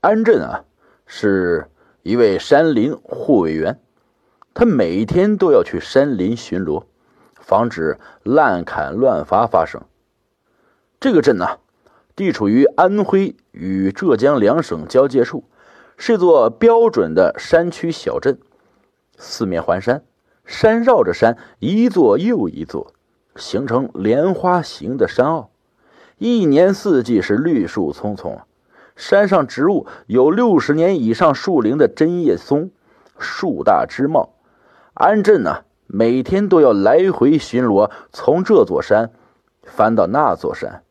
安镇啊，是一位山林护卫员，他每天都要去山林巡逻，防止滥砍乱伐发生。这个镇呢，地处于安徽与浙江两省交界处，是座标准的山区小镇，四面环山，山绕着山，一座又一座，形成莲花形的山坳，一年四季是绿树葱葱啊。山上植物有六十年以上树龄的针叶松，树大枝茂。安镇呢，每天都要来回巡逻，从这座山翻到那座山。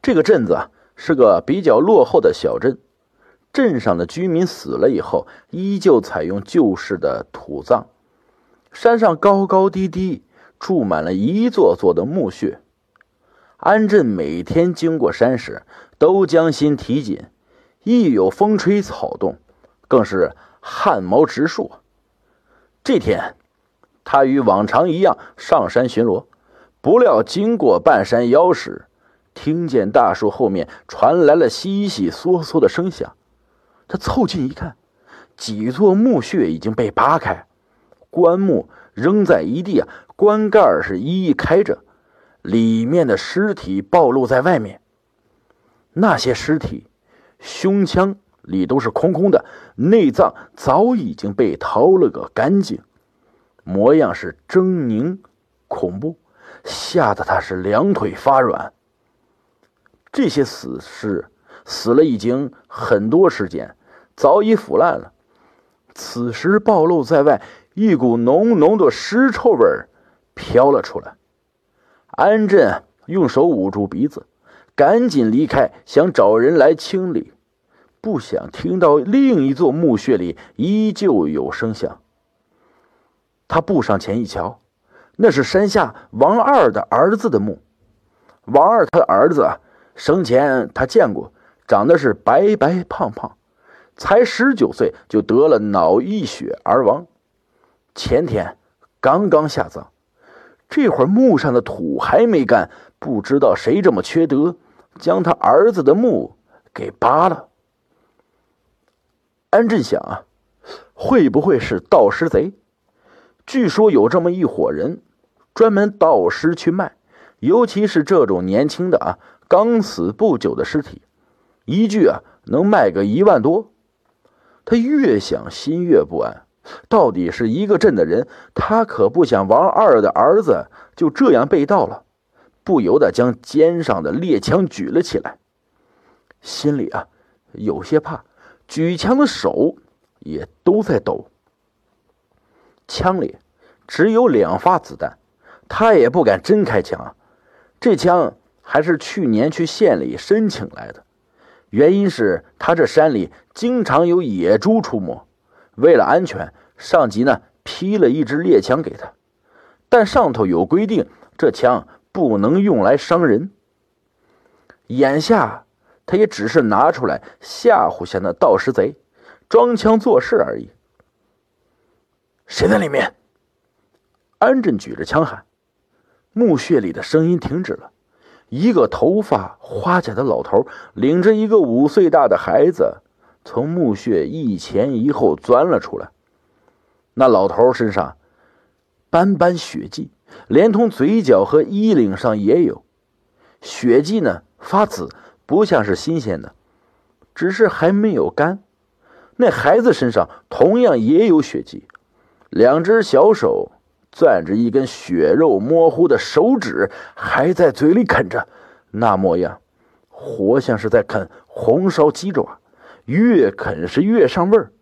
这个镇子啊，是个比较落后的小镇，镇上的居民死了以后，依旧采用旧式的土葬。山上高高低低，住满了一座座的墓穴。安震每天经过山时，都将心提紧，一有风吹草动，更是汗毛直竖。这天，他与往常一样上山巡逻，不料经过半山腰时，听见大树后面传来了悉悉嗦嗦的声响。他凑近一看，几座墓穴已经被扒开，棺木扔在一地啊，棺盖是一一开着。里面的尸体暴露在外面，那些尸体胸腔里都是空空的，内脏早已经被掏了个干净，模样是狰狞恐怖，吓得他是两腿发软。这些死尸死了已经很多时间，早已腐烂了，此时暴露在外，一股浓浓的尸臭味飘了出来。安震用手捂住鼻子，赶紧离开，想找人来清理。不想听到另一座墓穴里依旧有声响。他步上前一瞧，那是山下王二的儿子的墓。王二他的儿子啊，生前他见过，长得是白白胖胖，才十九岁就得了脑溢血而亡，前天刚刚下葬。这会儿墓上的土还没干，不知道谁这么缺德，将他儿子的墓给扒了。安震想啊，会不会是盗尸贼？据说有这么一伙人，专门盗尸去卖，尤其是这种年轻的啊，刚死不久的尸体，一具啊能卖个一万多。他越想心越不安。到底是一个镇的人，他可不想王二的儿子就这样被盗了，不由得将肩上的猎枪举了起来，心里啊有些怕，举枪的手也都在抖。枪里只有两发子弹，他也不敢真开枪，这枪还是去年去县里申请来的，原因是他这山里经常有野猪出没。为了安全，上级呢批了一支猎枪给他，但上头有规定，这枪不能用来伤人。眼下他也只是拿出来吓唬下那盗尸贼，装腔作势而已。谁在里面？安震举着枪喊。墓穴里的声音停止了，一个头发花甲的老头领着一个五岁大的孩子。从墓穴一前一后钻了出来，那老头身上斑斑血迹，连同嘴角和衣领上也有血迹呢，发紫，不像是新鲜的，只是还没有干。那孩子身上同样也有血迹，两只小手攥着一根血肉模糊的手指，还在嘴里啃着，那模样，活像是在啃红烧鸡爪。越啃是越上味儿。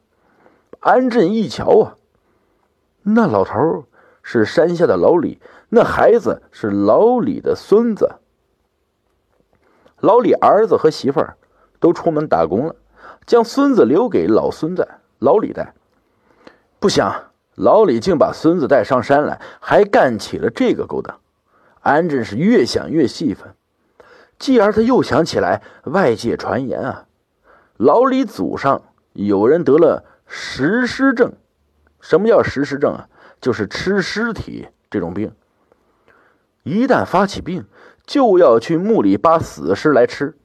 安震一瞧啊，那老头是山下的老李，那孩子是老李的孙子。老李儿子和媳妇儿都出门打工了，将孙子留给老孙子老李带。不想老李竟把孙子带上山来，还干起了这个勾当。安震是越想越气愤，继而他又想起来外界传言啊。老李祖上有人得了食尸症，什么叫食尸症啊？就是吃尸体这种病。一旦发起病，就要去墓里扒死尸来吃。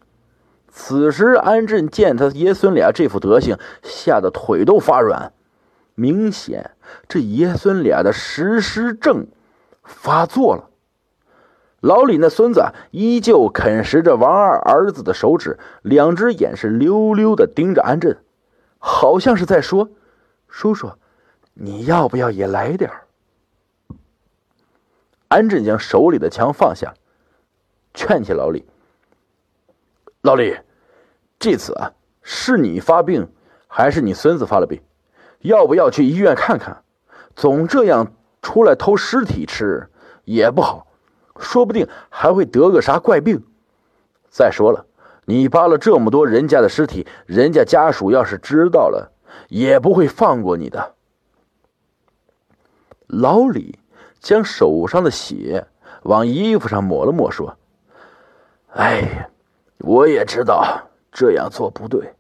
此时安震见他爷孙俩这副德行，吓得腿都发软。明显，这爷孙俩的食尸症发作了。老李那孙子依旧啃食着王二儿子的手指，两只眼是溜溜的盯着安震，好像是在说：“叔叔，你要不要也来点安震将手里的枪放下，劝起老李：“老李，这次啊，是你发病，还是你孙子发了病？要不要去医院看看？总这样出来偷尸体吃也不好。”说不定还会得个啥怪病。再说了，你扒了这么多人家的尸体，人家家属要是知道了，也不会放过你的。老李将手上的血往衣服上抹了抹，说：“哎，我也知道这样做不对，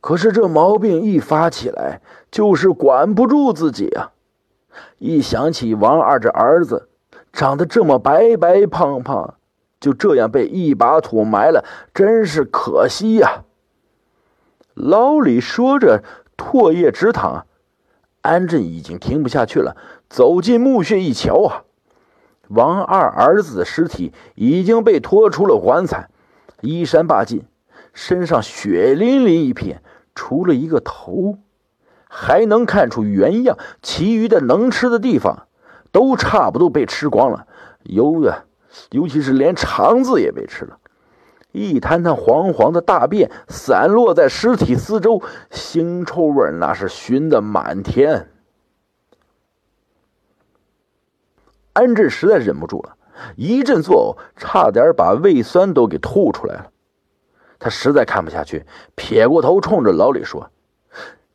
可是这毛病一发起来，就是管不住自己啊！一想起王二这儿子……”长得这么白白胖胖，就这样被一把土埋了，真是可惜呀！老李说着，唾液直淌。安震已经听不下去了，走进墓穴一瞧啊，王二儿子的尸体已经被拖出了棺材，衣衫罢尽，身上血淋淋一片，除了一个头，还能看出原样，其余的能吃的地方。都差不多被吃光了，尤啊，尤其是连肠子也被吃了，一滩滩黄黄的大便散落在尸体四周，腥臭味那是熏得满天。安志实在忍不住了，一阵作呕，差点把胃酸都给吐出来了。他实在看不下去，撇过头冲着老李说：“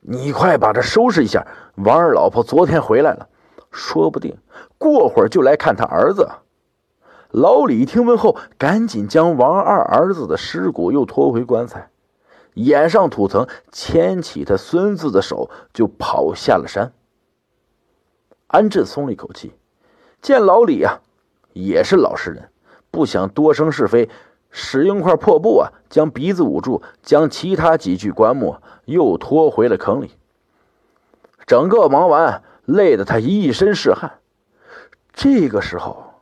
你快把这收拾一下，王二老婆昨天回来了。”说不定过会儿就来看他儿子。老李听闻后，赶紧将王二儿子的尸骨又拖回棺材，掩上土层，牵起他孙子的手，就跑下了山。安震松了一口气，见老李呀，也是老实人，不想多生是非，使用块破布啊，将鼻子捂住，将其他几具棺木又拖回了坑里。整个忙完。累得他一身是汗。这个时候，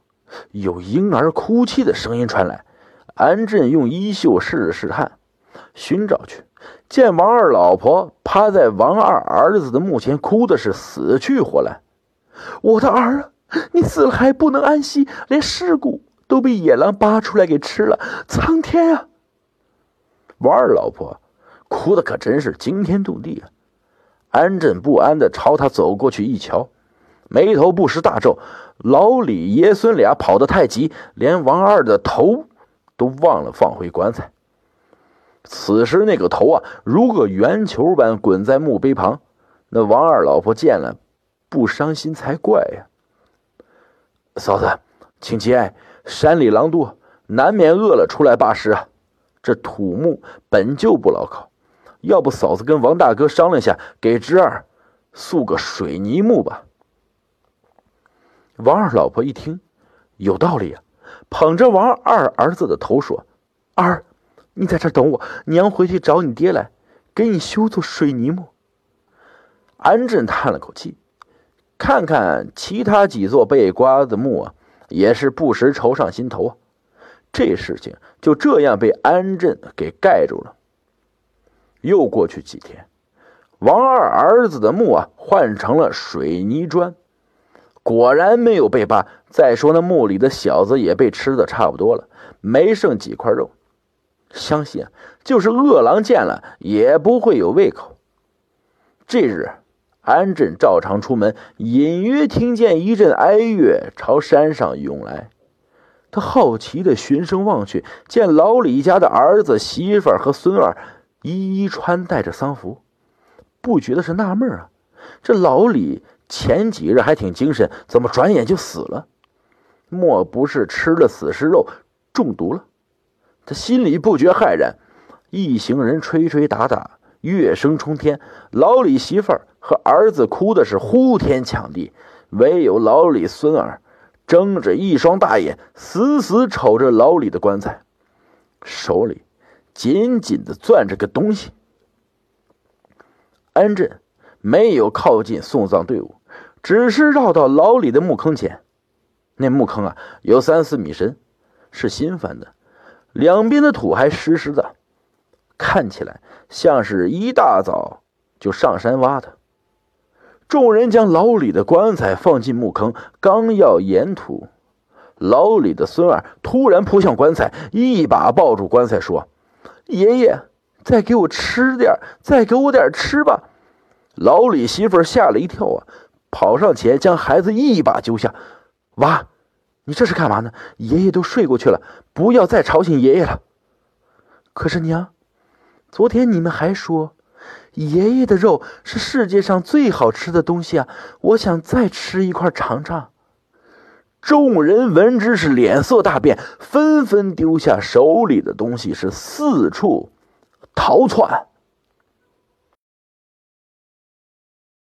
有婴儿哭泣的声音传来。安震用衣袖试了试汗，寻找去，见王二老婆趴在王二儿子的墓前，哭的是死去活来。我的儿啊，你死了还不能安息，连尸骨都被野狼扒出来给吃了！苍天啊！王二老婆哭的可真是惊天动地啊！安震不安地朝他走过去，一瞧，眉头不时大皱。老李爷孙俩跑得太急，连王二的头都忘了放回棺材。此时那个头啊，如个圆球般滚在墓碑旁。那王二老婆见了，不伤心才怪呀！嫂子，请节哀，山里狼多，难免饿了出来罢食啊。这土木本就不牢靠。要不嫂子跟王大哥商量下，给侄儿塑个水泥墓吧。王二老婆一听，有道理啊，捧着王二儿子的头说：“儿，你在这等我，娘回去找你爹来，给你修座水泥墓。”安震叹了口气，看看其他几座被刮的墓啊，也是不时愁上心头啊。这事情就这样被安震给盖住了。又过去几天，王二儿子的墓啊换成了水泥砖，果然没有被扒。再说那墓里的小子也被吃的差不多了，没剩几块肉。相信啊，就是饿狼见了也不会有胃口。这日，安震照常出门，隐约听见一阵哀乐朝山上涌来。他好奇的循声望去，见老李家的儿子、媳妇和孙儿。一一穿戴着丧服，不觉得是纳闷啊？这老李前几日还挺精神，怎么转眼就死了？莫不是吃了死尸肉中毒了？他心里不觉骇然。一行人吹吹打打，乐声冲天。老李媳妇儿和儿子哭的是呼天抢地，唯有老李孙儿睁着一双大眼，死死瞅着老李的棺材，手里。紧紧的攥着个东西。安震没有靠近送葬队伍，只是绕到老李的墓坑前。那墓坑啊，有三四米深，是新翻的，两边的土还湿湿的，看起来像是一大早就上山挖的。众人将老李的棺材放进墓坑，刚要掩土，老李的孙儿突然扑向棺材，一把抱住棺材，说：“爷爷，再给我吃点，再给我点吃吧。”老李媳妇吓了一跳啊，跑上前将孩子一把揪下：“娃，你这是干嘛呢？爷爷都睡过去了，不要再吵醒爷爷了。”可是娘，昨天你们还说。爷爷的肉是世界上最好吃的东西啊！我想再吃一块尝尝。众人闻之是脸色大变，纷纷丢下手里的东西，是四处逃窜。